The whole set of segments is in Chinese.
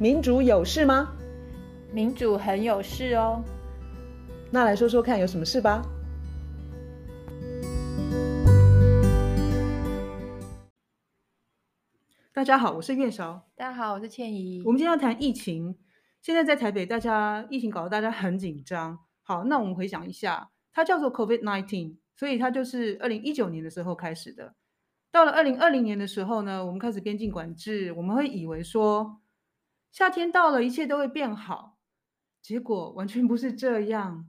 民主有事吗？民主很有事哦。那来说说看，有什么事吧？大家好，我是月韶。大家好，我是倩怡。我们今天要谈疫情。现在在台北，大家疫情搞得大家很紧张。好，那我们回想一下，它叫做 COVID-19，所以它就是二零一九年的时候开始的。到了二零二零年的时候呢，我们开始边境管制，我们会以为说。夏天到了，一切都会变好，结果完全不是这样，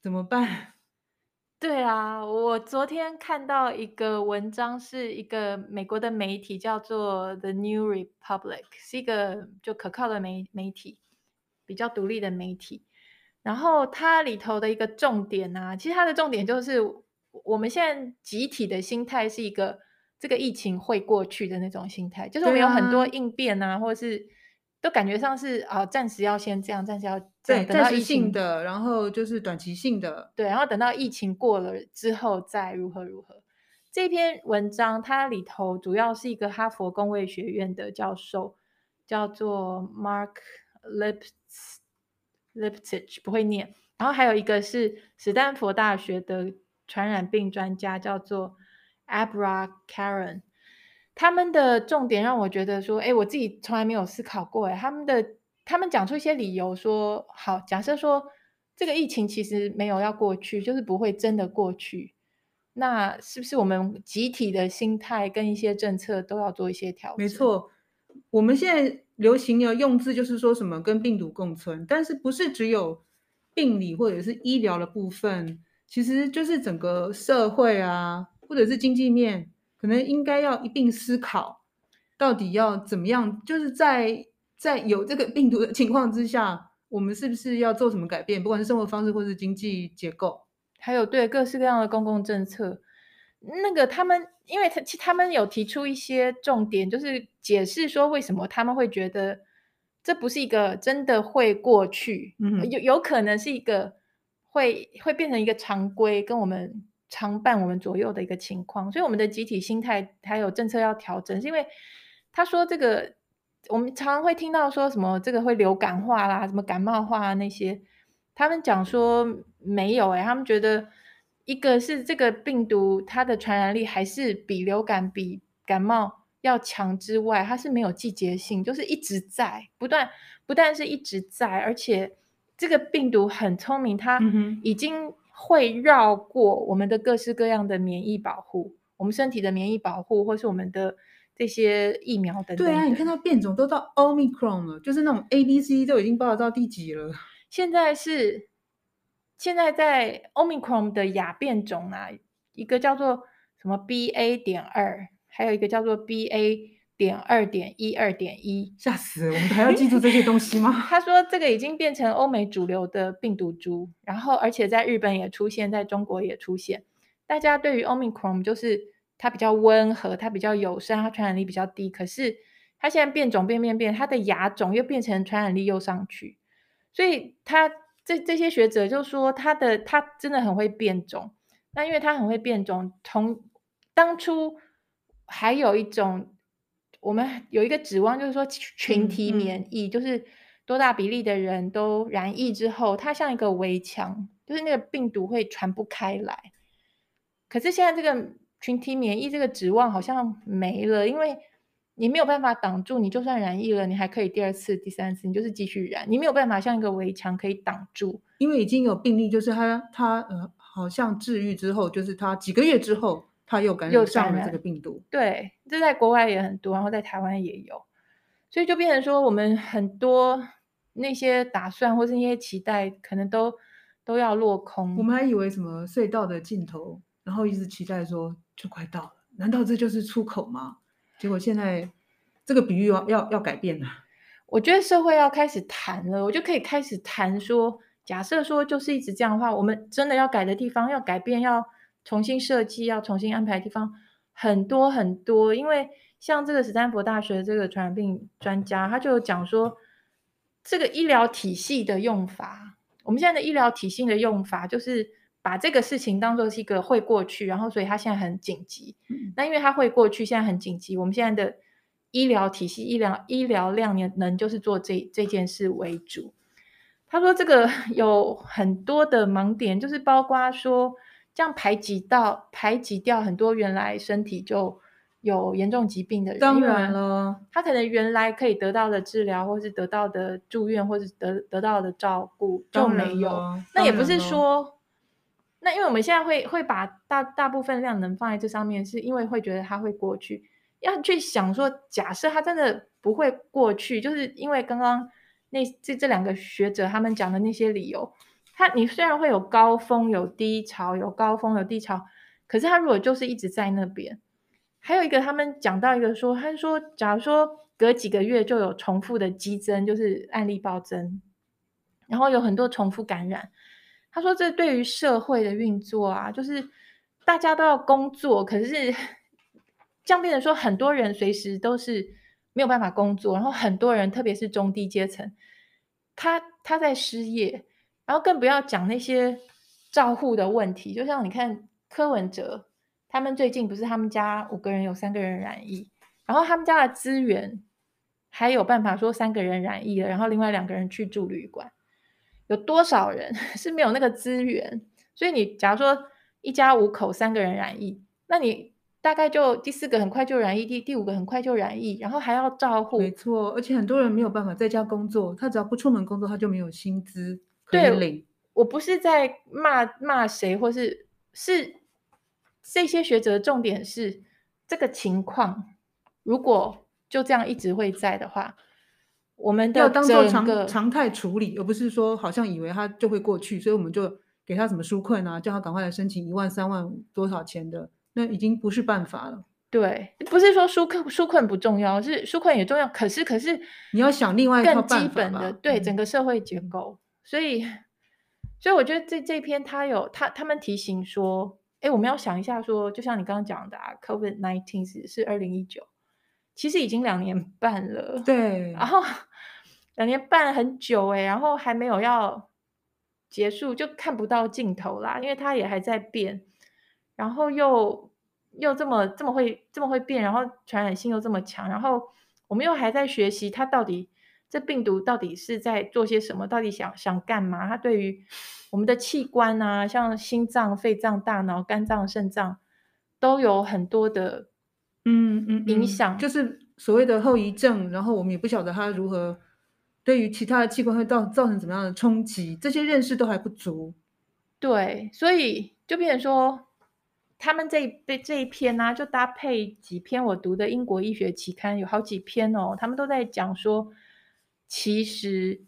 怎么办？对啊，我昨天看到一个文章，是一个美国的媒体叫做 The New Republic，是一个就可靠的媒媒体，比较独立的媒体。然后它里头的一个重点啊，其实它的重点就是我们现在集体的心态是一个这个疫情会过去的那种心态，就是我们有很多应变啊，或者是。都感觉上是啊，暂时要先这样，暂时要对，等到疫情的，然后就是短期性的，对，然后等到疫情过了之后再如何如何。这篇文章它里头主要是一个哈佛公卫学院的教授，叫做 Mark Lipsitch, Lipsitch 不会念，然后还有一个是史丹佛大学的传染病专家，叫做 Abra Karen。他们的重点让我觉得说，哎，我自己从来没有思考过，哎，他们的他们讲出一些理由说，好，假设说这个疫情其实没有要过去，就是不会真的过去，那是不是我们集体的心态跟一些政策都要做一些调整？没错，我们现在流行的用字就是说什么跟病毒共存，但是不是只有病理或者是医疗的部分，其实就是整个社会啊，或者是经济面。可能应该要一并思考，到底要怎么样？就是在在有这个病毒的情况之下，我们是不是要做什么改变？不管是生活方式或是经济结构，还有对各式各样的公共政策，那个他们，因为他他们有提出一些重点，就是解释说为什么他们会觉得这不是一个真的会过去，嗯，有有可能是一个会会变成一个常规，跟我们。常伴我们左右的一个情况，所以我们的集体心态还有政策要调整，是因为他说这个，我们常常会听到说什么这个会流感化啦，什么感冒化啊那些，他们讲说没有哎，他们觉得一个是这个病毒它的传染力还是比流感比感冒要强之外，它是没有季节性，就是一直在不断，不但是一直在，而且这个病毒很聪明，它已经。会绕过我们的各式各样的免疫保护，我们身体的免疫保护，或是我们的这些疫苗等等。对啊，你看它变种都到 Omicron 了，就是那种 A、B、C 都已经不知道到第几了。现在是现在在 Omicron 的亚变种啊，一个叫做什么 BA 点二，还有一个叫做 BA。点二点一二点一，吓死！我们还要记住这些东西吗？他说这个已经变成欧美主流的病毒株，然后而且在日本也出现，在中国也出现。大家对于 Omicron 就是它比较温和，它比较友善，它传染力比较低。可是它现在变种变变变，它的亚种又变成传染力又上去，所以他这这些学者就说他的他真的很会变种。那因为他很会变种，从当初还有一种。我们有一个指望，就是说群体免疫，嗯嗯，就是多大比例的人都染疫之后，它像一个围墙，就是那个病毒会传不开来。可是现在这个群体免疫这个指望好像没了，因为你没有办法挡住，你就算染疫了，你还可以第二次、第三次，你就是继续染，你没有办法像一个围墙可以挡住。因为已经有病例，就是他他呃，好像治愈之后，就是他几个月之后。他又感染上了这个病毒，对，这在国外也很多，然后在台湾也有，所以就变成说，我们很多那些打算或是那些期待，可能都都要落空。我们还以为什么隧道的尽头，然后一直期待说就快到了，难道这就是出口吗？结果现在这个比喻要要要改变了。我觉得社会要开始谈了，我就可以开始谈说，假设说就是一直这样的话，我们真的要改的地方要改变要。重新设计要重新安排的地方很多很多，因为像这个史丹佛大学的这个传染病专家，他就讲说，这个医疗体系的用法，我们现在的医疗体系的用法，就是把这个事情当做是一个会过去，然后所以他现在很紧急。那因为他会过去，现在很紧急，我们现在的医疗体系、医疗医疗量能就是做这这件事为主。他说这个 有很多的盲点，就是包括说这样排挤到排挤掉很多原来身体就有严重疾病的人，当然了，他可能原来可以得到的治疗，或是得到的住院，或是得得到的照顾就没有。那也不是说，那因为我们现在会会把大大部分量能放在这上面，是因为会觉得它会过去。要去想说，假设它真的不会过去，就是因为刚刚。那这这两个学者他们讲的那些理由，他你虽然会有高峰有低潮，有高峰有低潮，可是他如果就是一直在那边，还有一个他们讲到一个说，他说假如说隔几个月就有重复的激增，就是案例暴增，然后有很多重复感染，他说这对于社会的运作啊，就是大家都要工作，可是这样变成说很多人随时都是。没有办法工作，然后很多人，特别是中低阶层，他他在失业，然后更不要讲那些照护的问题。就像你看柯文哲，他们最近不是他们家五个人有三个人染疫，然后他们家的资源还有办法说三个人染疫了，然后另外两个人去住旅馆，有多少人 是没有那个资源？所以你假如说一家五口三个人染疫，那你。大概就第四个很快就染疫，第第五个很快就染疫，然后还要照护。没错，而且很多人没有办法在家工作，他只要不出门工作，他就没有薪资。对，我不是在骂骂谁，或是是这些学者的重点是这个情况，如果就这样一直会在的话，我们的要当做常常态处理，而不是说好像以为他就会过去，所以我们就给他什么纾困啊，叫他赶快来申请一万三万多少钱的。那已经不是办法了。对，不是说纾困纾困不重要，是纾困也重要。可是，可是你要想另外一套更基本的，对、嗯、整个社会结构。所以，所以我觉得这这篇他有他他们提醒说，哎，我们要想一下说，就像你刚刚讲的啊，COVID nineteen 是是二零一九，其实已经两年半了。对，然后两年半很久哎，然后还没有要结束，就看不到尽头啦，因为它也还在变。然后又又这么这么会这么会变，然后传染性又这么强，然后我们又还在学习它到底这病毒到底是在做些什么，到底想想干嘛？它对于我们的器官啊，像心脏、肺脏、大脑、肝脏、肾脏都有很多的嗯嗯影响，就是所谓的后遗症。然后我们也不晓得它如何对于其他的器官会造造成怎么样的冲击，这些认识都还不足。对，所以就变成说。他们这一这一篇呢、啊，就搭配几篇我读的英国医学期刊，有好几篇哦。他们都在讲说，其实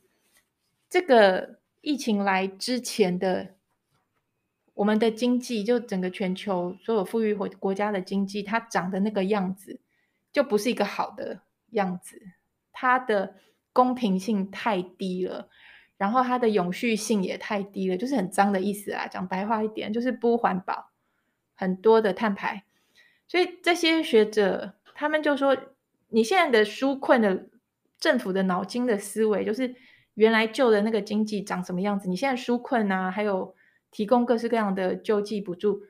这个疫情来之前的我们的经济，就整个全球所有富裕国国家的经济，它长的那个样子，就不是一个好的样子。它的公平性太低了，然后它的永续性也太低了，就是很脏的意思啊。讲白话一点，就是不环保。很多的碳排，所以这些学者他们就说，你现在的纾困的政府的脑筋的思维，就是原来旧的那个经济长什么样子，你现在纾困啊，还有提供各式各样的救济补助，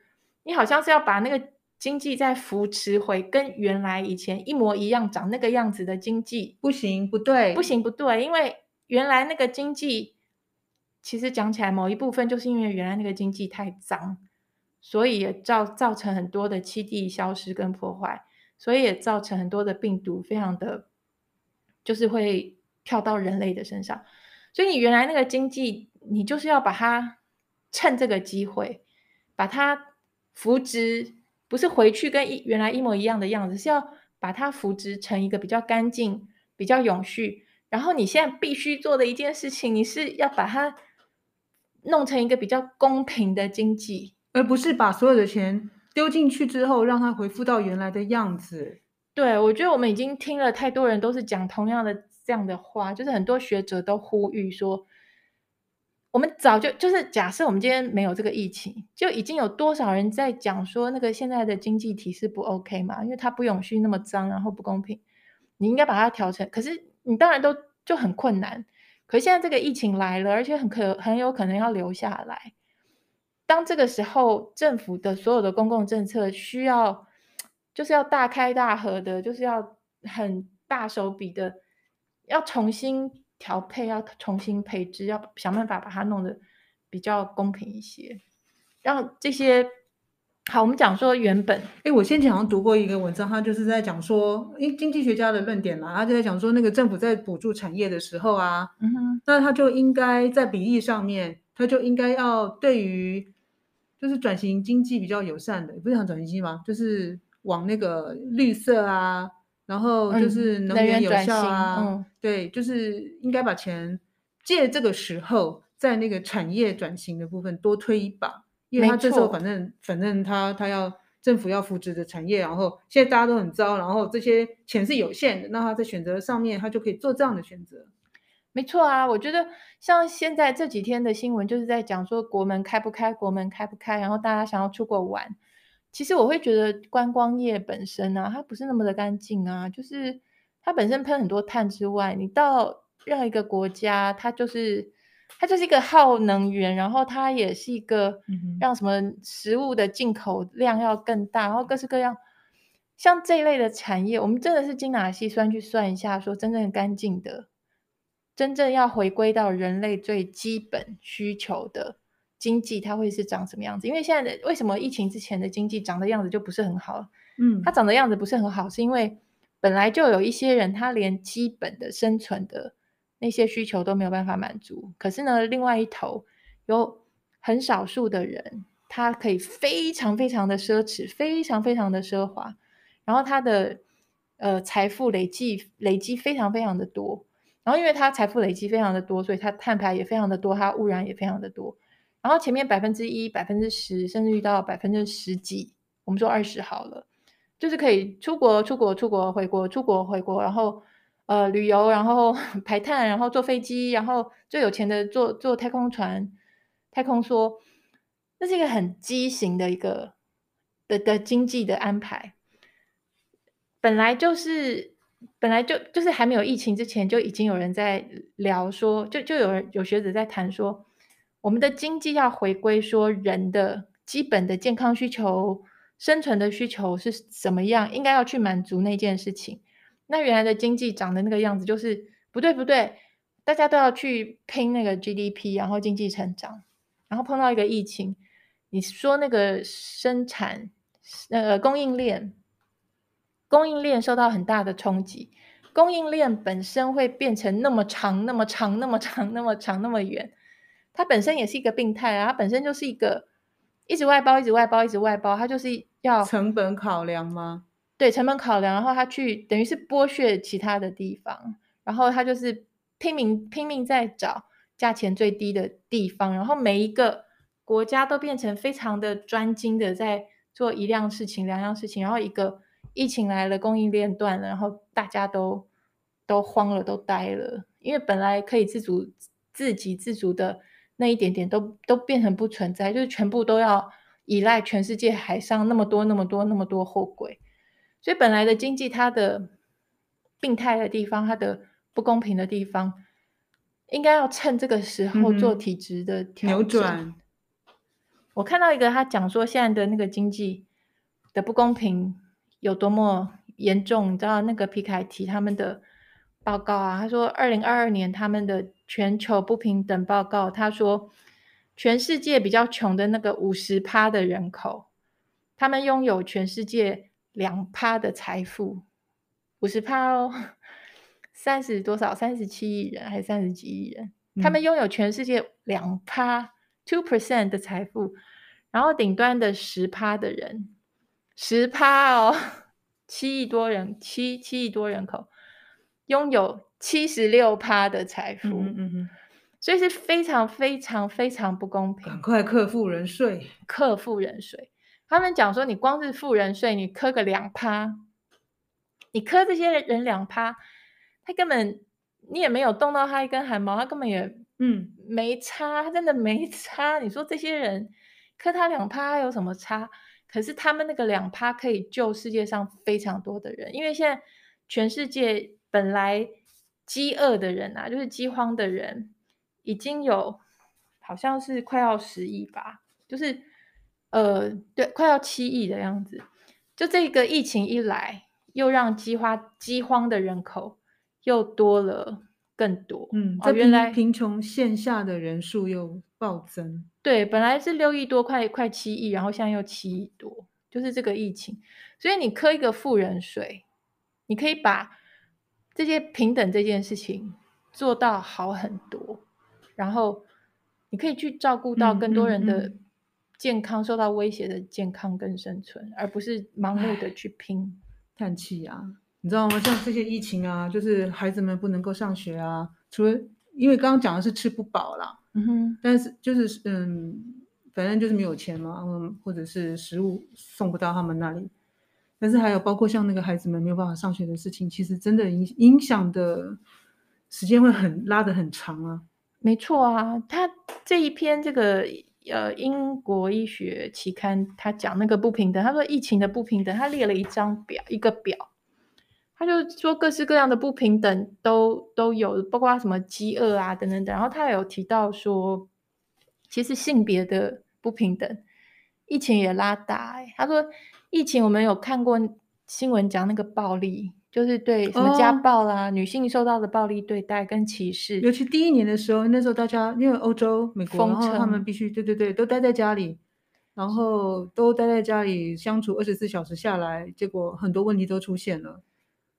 你好像是要把那个经济再扶持回跟原来以前一模一样长那个样子的经济，不行，不对，不行，不对，因为原来那个经济其实讲起来某一部分就是因为原来那个经济太脏。所以也造造成很多的栖地消失跟破坏，所以也造成很多的病毒非常的，就是会跳到人类的身上。所以你原来那个经济，你就是要把它趁这个机会，把它扶植，不是回去跟一原来一模一样的样子，是要把它扶植成一个比较干净、比较永续。然后你现在必须做的一件事情，你是要把它弄成一个比较公平的经济。而不是把所有的钱丢进去之后，让它恢复到原来的样子。对，我觉得我们已经听了太多人都是讲同样的这样的话，就是很多学者都呼吁说，我们早就就是假设我们今天没有这个疫情，就已经有多少人在讲说那个现在的经济体是不 OK 嘛？因为它不永续，那么脏，然后不公平，你应该把它调成。可是你当然都就很困难。可是现在这个疫情来了，而且很可很有可能要留下来。当这个时候，政府的所有的公共政策需要，就是要大开大合的，就是要很大手笔的，要重新调配，要重新配置，要想办法把它弄得比较公平一些，让这些。好，我们讲说原本，哎，我先前好像读过一个文章，他就是在讲说，因经济学家的论点啦，他就在讲说，那个政府在补助产业的时候啊，嗯哼，那他就应该在比例上面，他就应该要对于就是转型经济比较友善的，不是讲转型经济吗？就是往那个绿色啊，然后就是能源有效啊，嗯嗯、对，就是应该把钱借这个时候在那个产业转型的部分多推一把。因为他这时候反正反正他他要政府要扶持的产业，然后现在大家都很糟，然后这些钱是有限的，那他在选择上面他就可以做这样的选择。没错啊，我觉得像现在这几天的新闻就是在讲说国门开不开，国门开不开，然后大家想要出国玩。其实我会觉得观光业本身啊，它不是那么的干净啊，就是它本身喷很多碳之外，你到任何一个国家，它就是。它就是一个耗能源，然后它也是一个让什么食物的进口量要更大，然后各式各样像这一类的产业，我们真的是精打细算去算一下，说真正干净的，真正要回归到人类最基本需求的经济，它会是长什么样子？因为现在的为什么疫情之前的经济长的样子就不是很好？嗯，它长的样子不是很好，是因为本来就有一些人，他连基本的生存的。那些需求都没有办法满足，可是呢，另外一头有很少数的人，他可以非常非常的奢侈，非常非常的奢华，然后他的呃财富累积累积非常非常的多，然后因为他财富累积非常的多，所以他碳排也非常的多，他污染也非常的多，然后前面百分之一、百分之十，甚至于到百分之十几，我们说二十好了，就是可以出国、出国、出国、回国、出国、回国，然后。呃，旅游，然后 排碳，然后坐飞机，然后最有钱的坐坐太空船、太空梭，那是一个很畸形的一个的的经济的安排。本来就是，本来就就是还没有疫情之前，就已经有人在聊说，就就有人有学者在谈说，我们的经济要回归说人的基本的健康需求、生存的需求是怎么样，应该要去满足那件事情。那原来的经济长的那个样子就是不对不对，大家都要去拼那个 GDP，然后经济成长，然后碰到一个疫情，你说那个生产那个供应链供应链受到很大的冲击，供应链本身会变成那么长那么长那么长那么长那么远，它本身也是一个病态啊，它本身就是一个一直外包一直外包一直外包，它就是要成本考量吗？对成本考量，然后他去等于是剥削其他的地方，然后他就是拼命拼命在找价钱最低的地方，然后每一个国家都变成非常的专精的在做一样事情、两样事情，然后一个疫情来了，供应链断了，然后大家都都慌了，都呆了，因为本来可以自主、自给自足的那一点点都都变成不存在，就是全部都要依赖全世界海上那么多、那么多、那么多货柜。所以本来的经济，它的病态的地方，它的不公平的地方，应该要趁这个时候做体质的调整。扭转。我看到一个他讲说，现在的那个经济的不公平有多么严重，你知道那个皮凯提他们的报告啊？他说，二零二二年他们的全球不平等报告，他说，全世界比较穷的那个五十趴的人口，他们拥有全世界。两趴的财富，五十趴哦，三十多少？三十七亿人还是三十几亿人？嗯、他们拥有全世界两趴 two percent 的财富，然后顶端的十趴的人，十趴哦，七亿多人，七七亿多人口，拥有七十六趴的财富，嗯嗯嗯，所以是非常非常非常不公平。赶快克富人税，克富人税。他们讲说，你光是富人税，你磕个两趴，你磕这些人两趴，他根本你也没有动到他一根汗毛，他根本也嗯没差，他真的没差。你说这些人磕他两趴有什么差？可是他们那个两趴可以救世界上非常多的人，因为现在全世界本来饥饿的人啊，就是饥荒的人，已经有好像是快要十亿吧，就是。呃，对，快要七亿的样子。就这个疫情一来，又让饥荒饥荒的人口又多了更多。嗯，哦，原来贫穷线下的人数又暴增。对，本来是六亿多，快快七亿，然后现在又七亿多，就是这个疫情。所以你磕一个富人税，你可以把这些平等这件事情做到好很多，然后你可以去照顾到更多人的健康受到威胁的健康跟生存，而不是盲目的去拼。叹气啊，你知道吗？像这些疫情啊，就是孩子们不能够上学啊，除了因为刚刚讲的是吃不饱啦，嗯哼，但是就是嗯，反正就是没有钱嘛，嗯，或者是食物送不到他们那里。但是还有包括像那个孩子们没有办法上学的事情，其实真的影影响的时间会很拉得很长啊。没错啊，他这一篇这个呃英国医学期刊，他讲那个不平等，他说疫情的不平等，他列了一张表，一个表，他就说各式各样的不平等都都有，包括什么饥饿啊等等等。然后他有提到说，其实性别的不平等，疫情也拉大，欸。他说。疫情我们有看过新闻讲那个暴力，就是对什么家暴啦、哦，女性受到的暴力对待跟歧视。尤其第一年的时候，那时候大家因为欧洲、美国，然后他们必须对对对都待在家里，然后都待在家里相处二十四小时下来，结果很多问题都出现了。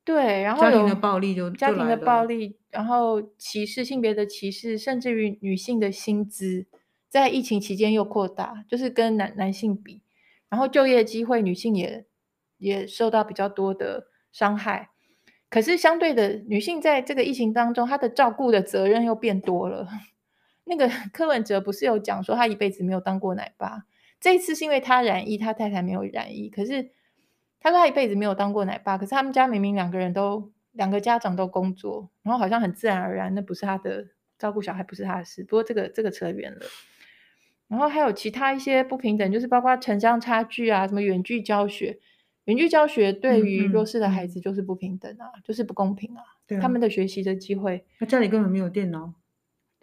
对，然后家庭的暴力就家庭的暴力，然后歧视性别的歧视，甚至于女性的薪资在疫情期间又扩大，就是跟男男性比。然后就业机会，女性也也受到比较多的伤害。可是相对的，女性在这个疫情当中，她的照顾的责任又变多了。那个 柯文哲不是有讲说，他一辈子没有当过奶爸，这一次是因为他染疫，他太太没有染疫。可是他说他一辈子没有当过奶爸，可是他们家明明两个人都两个家长都工作，然后好像很自然而然，那不是他的照顾小孩，不是他的事。不过这个这个扯远了。然后还有其他一些不平等，就是包括城乡差距啊，什么远距教学，远距教学对于弱势的孩子就是不平等啊，嗯嗯、就是不公平啊。他们的学习的机会，他家里根本没有电脑，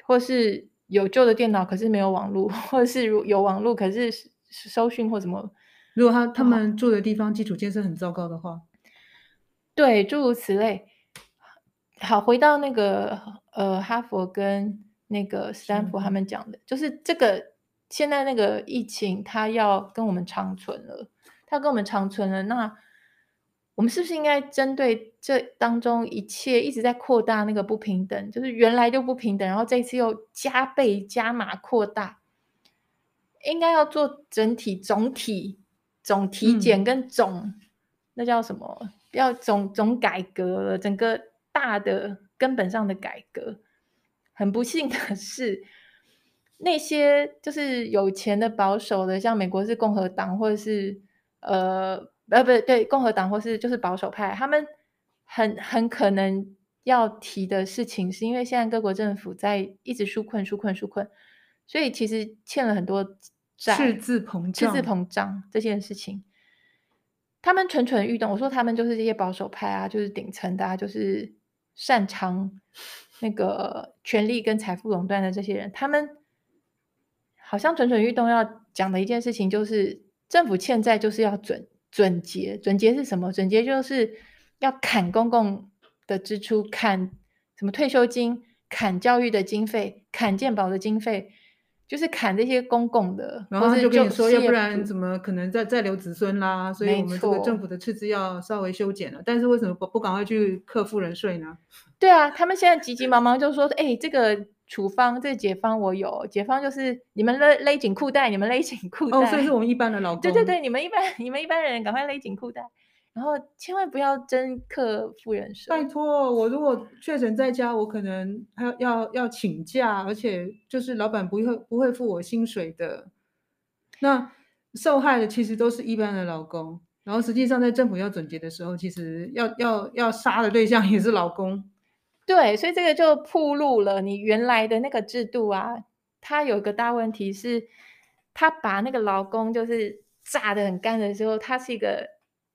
或是有旧的电脑，可是没有网络，或者是有网络，可是收讯或什么。如果他他们住的地方基础建设很糟糕的话，对，诸如此类。好，回到那个呃，哈佛跟那个斯坦福他们讲的，就是这个。现在那个疫情，它要跟我们长存了，它跟我们长存了。那我们是不是应该针对这当中一切一直在扩大那个不平等？就是原来就不平等，然后这次又加倍加码扩大，应该要做整体、总体、总体检跟总、嗯、那叫什么？要总总改革了，整个大的根本上的改革。很不幸的是。那些就是有钱的保守的，像美国是共和党，或者是呃呃不对，对共和党，或是就是保守派，他们很很可能要提的事情，是因为现在各国政府在一直纾困、纾困、纾困，所以其实欠了很多债，赤字膨胀、赤字膨胀这件事情，他们蠢蠢欲动。我说他们就是这些保守派啊，就是顶层的啊，就是擅长那个权力跟财富垄断的这些人，他们。好像蠢蠢欲动要讲的一件事情，就是政府欠债就是要准准结，准结是什么？准结就是要砍公共的支出，砍什么退休金，砍教育的经费，砍健保的经费，就是砍这些公共的。然后他就跟你说，要不然怎么可能再再留子孙啦？所以我们这个政府的赤字要稍微修剪了。但是为什么不不赶快去克富人税呢？对啊，他们现在急急忙忙就说，哎，这个。处方这、解方我有，解方就是你们勒勒紧裤带，你们勒紧裤带。哦，所以是我们一般的老公。对对对，你们一般你们一般人赶快勒紧裤带，然后千万不要征课富人税。拜托，我如果确诊在家，我可能还要要要请假，而且就是老板不会不会付我薪水的。那受害的其实都是一般的老公，然后实际上在政府要总结的时候，其实要要要杀的对象也是劳工。对，所以这个就暴露了你原来的那个制度啊，它有一个大问题是，它把那个劳工就是榨得很干的时候，它是一个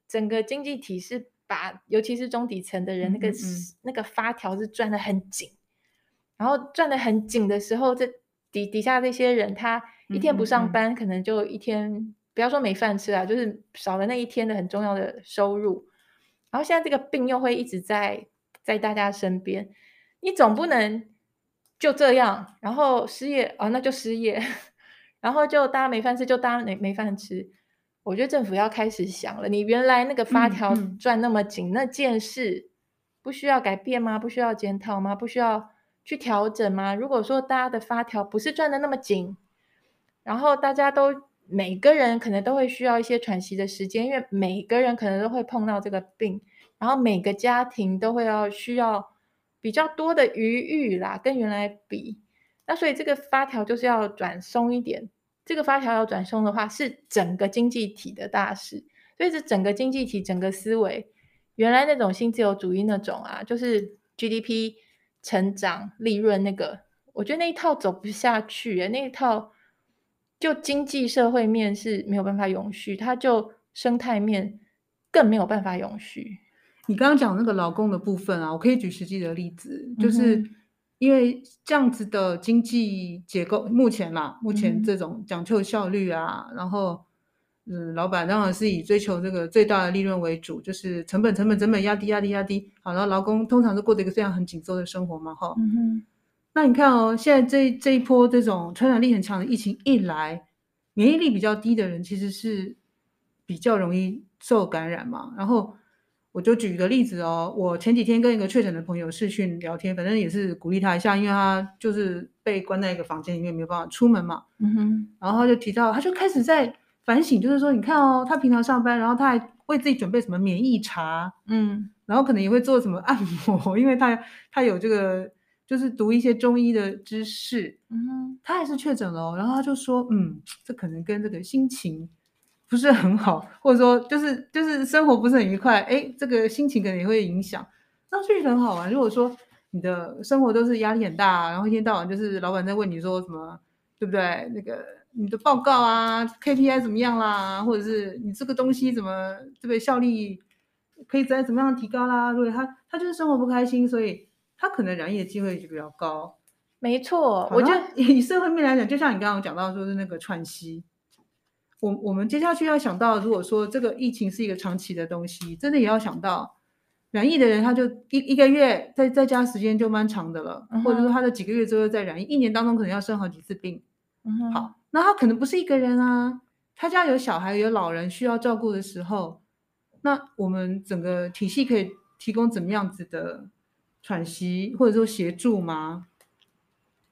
整个经济体是把，尤其是中底层的人，那个嗯嗯那个发条是转得很紧，然后转得很紧的时候，这底底下这些人，他一天不上班，可能就一天不要说没饭吃啊，就是少了那一天的很重要的收入。然后现在这个病又会一直在在大家身边，你总不能就这样，然后失业哦，那就失业，然后就大家没饭吃，就大家没没饭吃。我觉得政府要开始想了，你原来那个发条转那么紧，嗯嗯、那件事不需要改变吗？不需要检讨吗？不需要去调整吗？如果说大家的发条不是转的那么紧，然后大家都每个人可能都会需要一些喘息的时间，因为每个人可能都会碰到这个病，然后每个家庭都会要需要比较多的余裕啦，跟原来比，那所以这个发条就是要转松一点。这个发条要转松的话，是整个经济体的大事，所以是整个经济体整个思维。原来那种新自由主义那种啊，就是 GDP 成长、利润那个，我觉得那一套走不下去，那一套就经济社会面是没有办法永续，它就生态面更没有办法永续。你刚刚讲那个劳工的部分啊，我可以举实际的例子，就是。嗯因为这样子的经济结构，目前啦，目前这种讲求效率啊，嗯、然后，嗯，老板当然是以追求这个最大的利润为主，就是成本、成本、成本压低、压低、压低。好，然后劳工通常都过着一个非常很紧凑的生活嘛，哈。嗯哼。那你看哦，现在这这一波这种传染力很强的疫情一来，免疫力比较低的人其实是比较容易受感染嘛，然后。我就举一个例子哦，我前几天跟一个确诊的朋友视讯聊天，反正也是鼓励他一下，因为他就是被关在一个房间里面，没有办法出门嘛。嗯哼。然后他就提到，他就开始在反省，就是说，你看哦，他平常上班，然后他还为自己准备什么免疫茶，嗯，然后可能也会做什么按摩，因为他他有这个，就是读一些中医的知识。嗯哼。他还是确诊了哦，然后他就说，嗯，这可能跟这个心情。不是很好，或者说就是就是生活不是很愉快，哎，这个心情可能也会影响。那确实很好玩。如果说你的生活都是压力很大，然后一天到晚就是老板在问你说什么，对不对？那个你的报告啊，KPI 怎么样啦？或者是你这个东西怎么这个效率可以再怎么样提高啦？如果他他就是生活不开心，所以他可能染疫的机会就比较高。没错，我觉得以社会面来讲，就像你刚刚讲到说的那个喘息。我我们接下去要想到，如果说这个疫情是一个长期的东西，真的也要想到染疫的人，他就一一个月在在家时间就蛮长的了，嗯、或者说他的几个月之后再染疫，一年当中可能要生好几次病。嗯、好，那他可能不是一个人啊，他家有小孩有老人需要照顾的时候，那我们整个体系可以提供怎么样子的喘息或者说协助吗？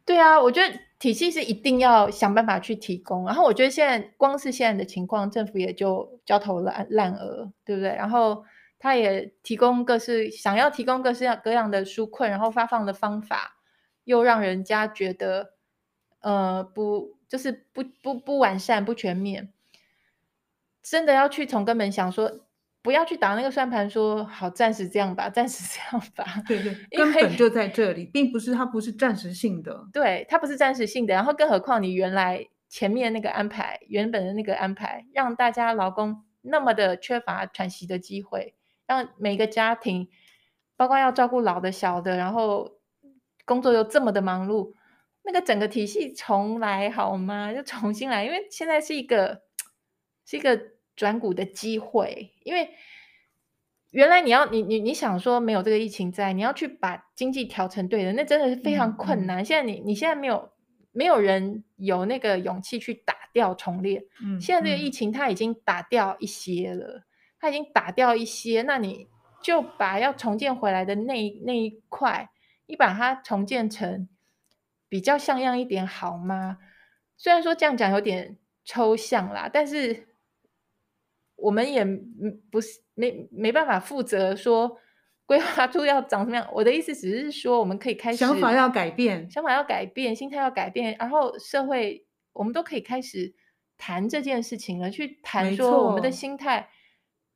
对啊，我觉得。体系是一定要想办法去提供，然后我觉得现在光是现在的情况，政府也就焦头烂烂额，对不对？然后他也提供各式想要提供各式各样的纾困，然后发放的方法又让人家觉得，呃，不就是不不不完善、不全面，真的要去从根本想说。不要去打那个算盘，说好暂时这样吧，暂时这样吧。对对，根本就在这里，并不是它不是暂时性的。对，它不是暂时性的。然后，更何况你原来前面那个安排，原本的那个安排，让大家劳工那么的缺乏喘息的机会，让每个家庭，包括要照顾老的、小的，然后工作又这么的忙碌，那个整个体系重来好吗？就重新来，因为现在是一个，是一个。转股的机会，因为原来你要你你你想说没有这个疫情在，你要去把经济调成对的，那真的是非常困难。嗯嗯、现在你你现在没有没有人有那个勇气去打掉重练。嗯，现在这个疫情它已经打掉一些了，它已经打掉一些，那你就把要重建回来的那那一块，你把它重建成比较像样一点好吗？虽然说这样讲有点抽象啦，但是。我们也不是没没办法负责说规划出要长什么样。我的意思只是说，我们可以开始想法要改变，想法要改变，心态要改变，然后社会我们都可以开始谈这件事情了，去谈说我们的心态。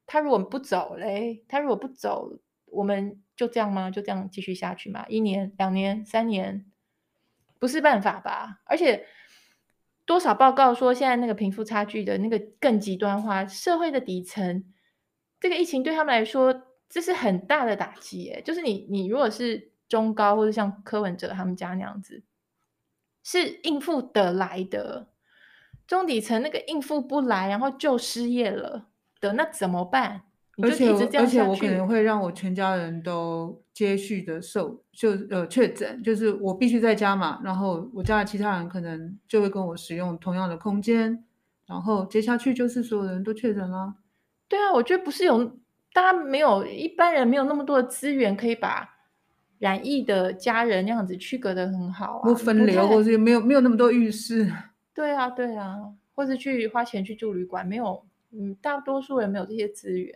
他如果不走嘞，他如果不走，我们就这样吗？就这样继续下去吗？一年、两年、三年，不是办法吧？而且。多少报告说，现在那个贫富差距的那个更极端化，社会的底层，这个疫情对他们来说，这是很大的打击。哎，就是你，你如果是中高或者像柯文哲他们家那样子，是应付得来的，中底层那个应付不来，然后就失业了的，那怎么办？你就一直这样下去。而且我可能会让我全家人都接续的受，就呃确诊，就是我必须在家嘛，然后我家的其他人可能就会跟我使用同样的空间，然后接下去就是所有人都确诊了。对啊，我觉得不是有大家没有一般人没有那么多的资源可以把染疫的家人那样子区隔的很好啊，不分流，或是没有没有那么多浴室。对啊，对啊，或是去花钱去住旅馆，没有，嗯，大多数人没有这些资源。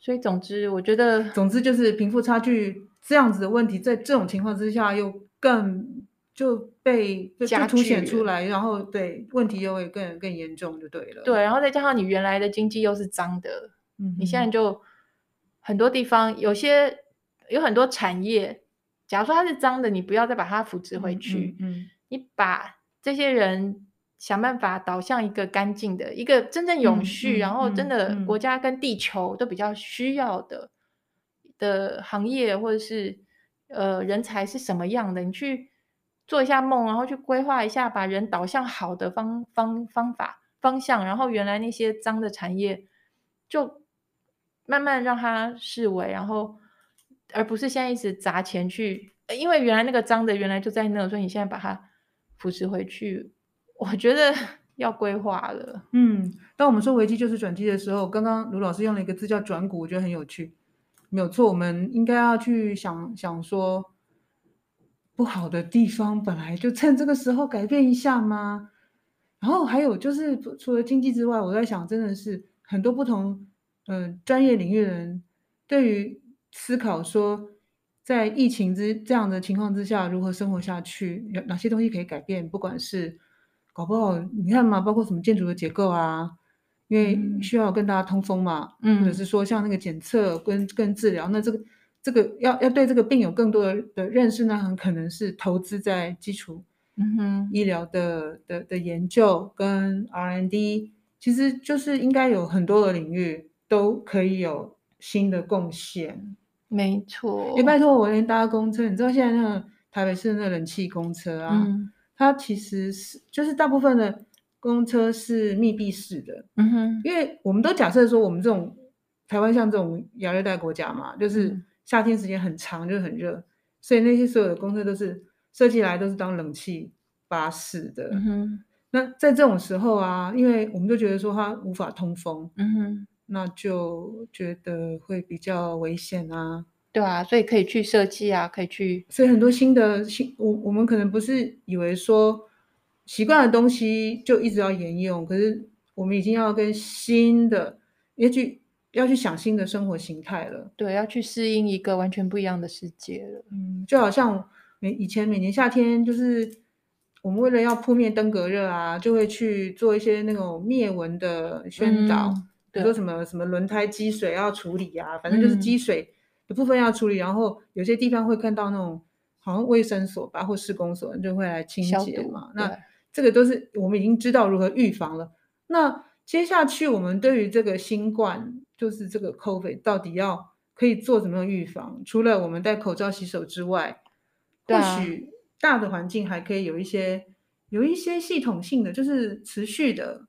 所以总之，我觉得，总之就是贫富差距这样子的问题，在这种情况之下又更就被就凸显出来，然后对问题又会更更严重，就对了。对，然后再加上你原来的经济又是脏的，嗯，你现在就很多地方有些有很多产业，假如说它是脏的，你不要再把它扶植回去，嗯，嗯，你把这些人。想办法导向一个干净的、一个真正永续，然后真的国家跟地球都比较需要的、嗯、的行业或者是呃人才是什么样的？你去做一下梦，然后去规划一下，把人导向好的方方方法方向，然后原来那些脏的产业就慢慢让它视为，然后而不是现在一直砸钱去，因为原来那个脏的原来就在那，所以你现在把它扶持回去。我觉得 要规划了。嗯，当我们说危机就是转机的时候，刚刚卢老师用了一个字叫转股，我觉得很有趣。没有错，我们应该要去想想说，不好的地方本来就趁这个时候改变一下吗？然后还有就是除了经济之外，我在想，真的是很多不同嗯、呃、专业领域的人对于思考说，在疫情之这样的情况之下，如何生活下去，有哪些东西可以改变，不管是。搞不好你看嘛，包括什么建筑的结构啊，因为需要跟大家通风嘛，嗯，或者是说像那个检测跟跟治疗，那这个这个要要对这个病有更多的的认识呢，很可能是投资在基础嗯哼。医疗的的的研究跟 R N D，其实就是应该有很多的领域都可以有新的贡献。没错，也拜托我连搭公车，你知道现在那个台北市那冷气公车啊。嗯它其实是，就是大部分的公车是密闭式的，嗯哼，因为我们都假设说，我们这种台湾像这种亚热带国家嘛，就是夏天时间很长，就很热，所以那些所有的公车都是设计来都是当冷气巴士的，嗯哼。那在这种时候啊，因为我们就觉得说它无法通风，嗯哼，那就觉得会比较危险啊。对啊，所以可以去设计啊，可以去。所以很多新的新，我我们可能不是以为说习惯的东西就一直要沿用，可是我们已经要跟新的，也许要去想新的生活形态了。对，要去适应一个完全不一样的世界了。嗯，就好像每以前每年夏天，就是我们为了要扑灭登革热啊，就会去做一些那种灭蚊的宣导，嗯、比如说什么什么轮胎积水要处理啊，反正就是积水。嗯有部分要处理，然后有些地方会看到那种好像卫生所吧或施工所，就会来清洁嘛。那这个都是我们已经知道如何预防了。那接下去我们对于这个新冠，就是这个 COVID 到底要可以做怎么样预防？除了我们戴口罩、洗手之外，或许大的环境还可以有一些有一些系统性的，就是持续的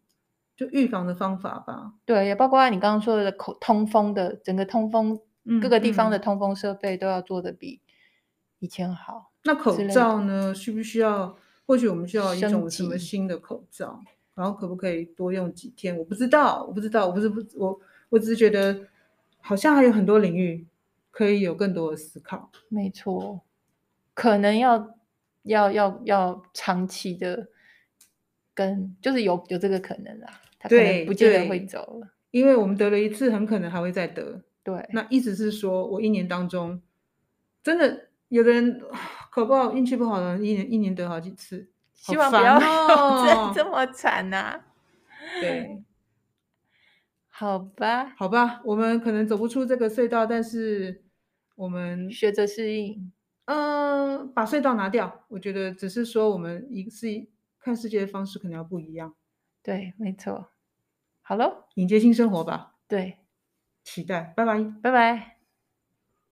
就预防的方法吧。对，也包括你刚刚说的口通风的整个通风。各个地方的通风设备都要做的比以前好。那口罩呢？需不需要？或许我们需要一种什么新的口罩？然后可不可以多用几天？我不知道，我不知道，我不是不我，我只是觉得好像还有很多领域可以有更多的思考。没错，可能要要要要长期的跟，就是有有这个可能啊。他可能不见得会走了，因为我们得了一次，很可能还会再得。对，那意思是说，我一年当中，真的有的人搞不好运气不好的，一年一年得好几次，希望不要 这这么惨呐、啊。对，好吧，好吧，我们可能走不出这个隧道，但是我们学着适应。嗯、呃，把隧道拿掉，我觉得只是说我们一个是看世界的方式可能要不一样。对，没错。好喽，迎接新生活吧。对。期待，拜拜，拜拜。